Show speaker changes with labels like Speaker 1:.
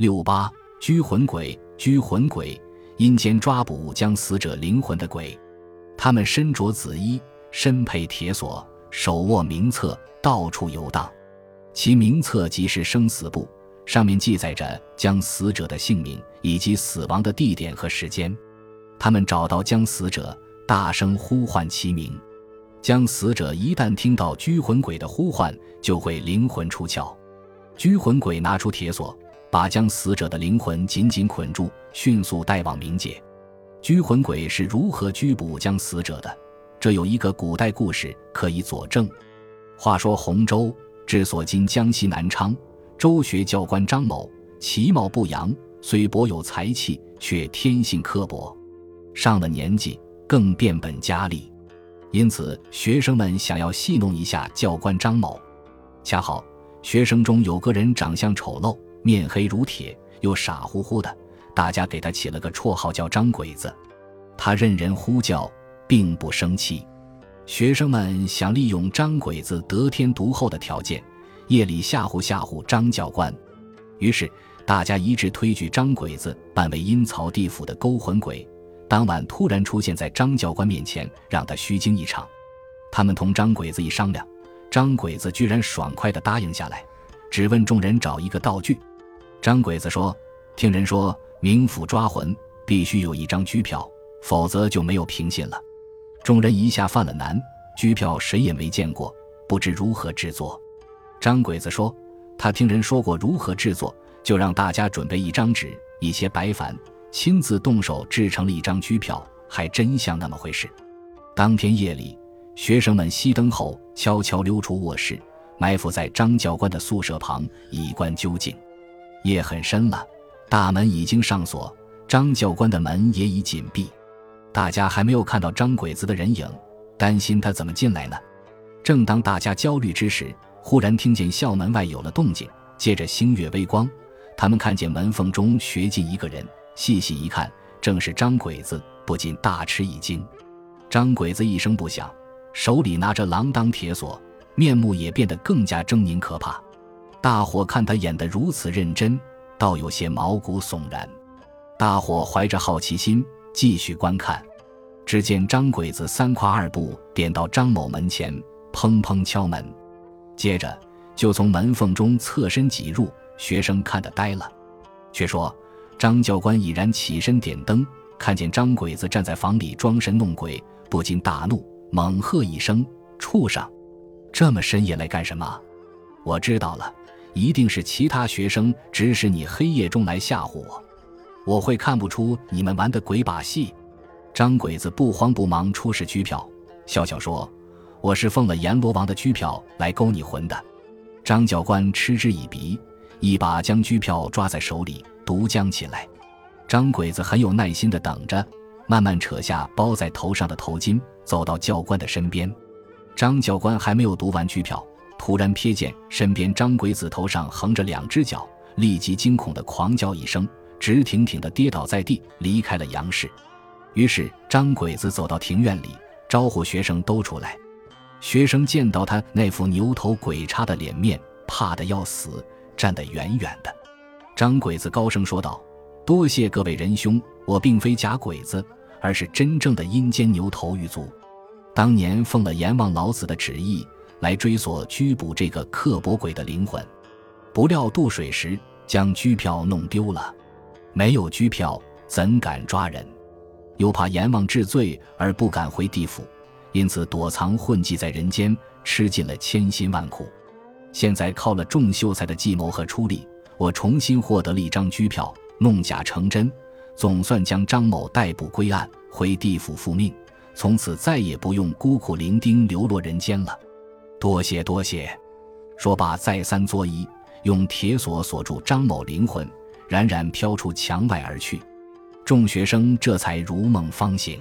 Speaker 1: 六八拘魂鬼，拘魂鬼，阴间抓捕将死者灵魂的鬼。他们身着紫衣，身佩铁锁，手握名册，到处游荡。其名册即是生死簿，上面记载着将死者的姓名以及死亡的地点和时间。他们找到将死者，大声呼唤其名。将死者一旦听到拘魂鬼的呼唤，就会灵魂出窍。拘魂鬼拿出铁锁，把将死者的灵魂紧紧捆住，迅速带往冥界。拘魂鬼是如何拘捕将死者的？这有一个古代故事可以佐证。话说洪州治所今江西南昌，州学教官张某其貌不扬，虽博有才气，却天性刻薄。上了年纪，更变本加厉。因此，学生们想要戏弄一下教官张某。恰好学生中有个人长相丑陋，面黑如铁，又傻乎乎的，大家给他起了个绰号叫张鬼子。他任人呼叫，并不生气。学生们想利用张鬼子得天独厚的条件，夜里吓唬吓唬张教官。于是大家一致推举张鬼子扮为阴曹地府的勾魂鬼。当晚突然出现在张教官面前，让他虚惊一场。他们同张鬼子一商量，张鬼子居然爽快地答应下来，只问众人找一个道具。张鬼子说：“听人说，冥府抓魂必须有一张拘票，否则就没有凭信了。”众人一下犯了难，拘票谁也没见过，不知如何制作。张鬼子说：“他听人说过如何制作，就让大家准备一张纸，一些白矾。”亲自动手制成了一张拘票，还真像那么回事。当天夜里，学生们熄灯后悄悄溜出卧室，埋伏在张教官的宿舍旁，以观究竟。夜很深了，大门已经上锁，张教官的门也已紧闭。大家还没有看到张鬼子的人影，担心他怎么进来呢？正当大家焦虑之时，忽然听见校门外有了动静，借着星月微光，他们看见门缝中学进一个人。细细一看，正是张鬼子，不禁大吃一惊。张鬼子一声不响，手里拿着锒铛铁锁，面目也变得更加狰狞可怕。大伙看他演得如此认真，倒有些毛骨悚然。大伙怀着好奇心继续观看，只见张鬼子三跨二步点到张某门前，砰砰敲门，接着就从门缝中侧身挤入。学生看得呆了，却说。张教官已然起身点灯，看见张鬼子站在房里装神弄鬼，不禁大怒，猛喝一声：“畜生！这么深夜来干什么？”我知道了，一定是其他学生指使你黑夜中来吓唬我。我会看不出你们玩的鬼把戏。张鬼子不慌不忙出示拘票，笑笑说：“我是奉了阎罗王的拘票来勾你魂的。”张教官嗤之以鼻，一把将拘票抓在手里。独将起来，张鬼子很有耐心地等着，慢慢扯下包在头上的头巾，走到教官的身边。张教官还没有读完拘票，突然瞥见身边张鬼子头上横着两只脚，立即惊恐地狂叫一声，直挺挺地跌倒在地，离开了杨氏。于是张鬼子走到庭院里，招呼学生都出来。学生见到他那副牛头鬼差的脸面，怕得要死，站得远远的。张鬼子高声说道：“多谢各位仁兄，我并非假鬼子，而是真正的阴间牛头狱卒。当年奉了阎王老子的旨意来追索拘捕这个刻薄鬼的灵魂，不料渡水时将拘票弄丢了，没有拘票怎敢抓人？又怕阎王治罪而不敢回地府，因此躲藏混迹在人间，吃尽了千辛万苦。现在靠了众秀才的计谋和出力。”我重新获得了一张拘票，弄假成真，总算将张某逮捕归案，回地府复命，从此再也不用孤苦伶仃流落人间了。多谢多谢。说罢，再三作揖，用铁锁锁住张某灵魂，冉冉飘出墙外而去。众学生这才如梦方醒。